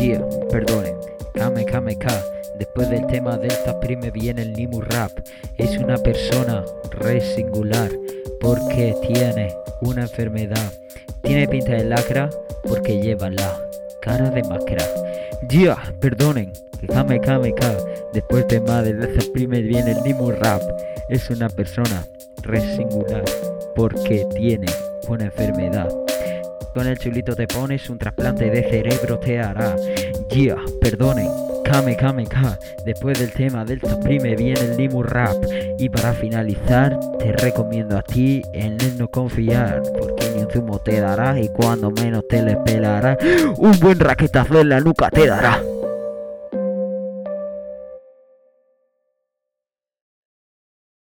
Yeah, perdonen, KMKMK. Después del tema Delta Prime viene el Nimu Rap. Es una persona re singular porque tiene una enfermedad. Tiene pinta de lacra porque lleva la cara de macra. Yeah, perdonen, KMKMK. Después del tema de Delta Prime viene el Nimu Rap. Es una persona re singular porque tiene una enfermedad. Con el chulito te pones un trasplante de cerebro te hará. Ya, perdonen, Kame Kame Ka. Después del tema del Prime viene el Limu Rap. Y para finalizar, te recomiendo a ti en él no confiar. Porque ni un zumo te dará y cuando menos te le pelará, un buen raquetazo en la nuca te dará.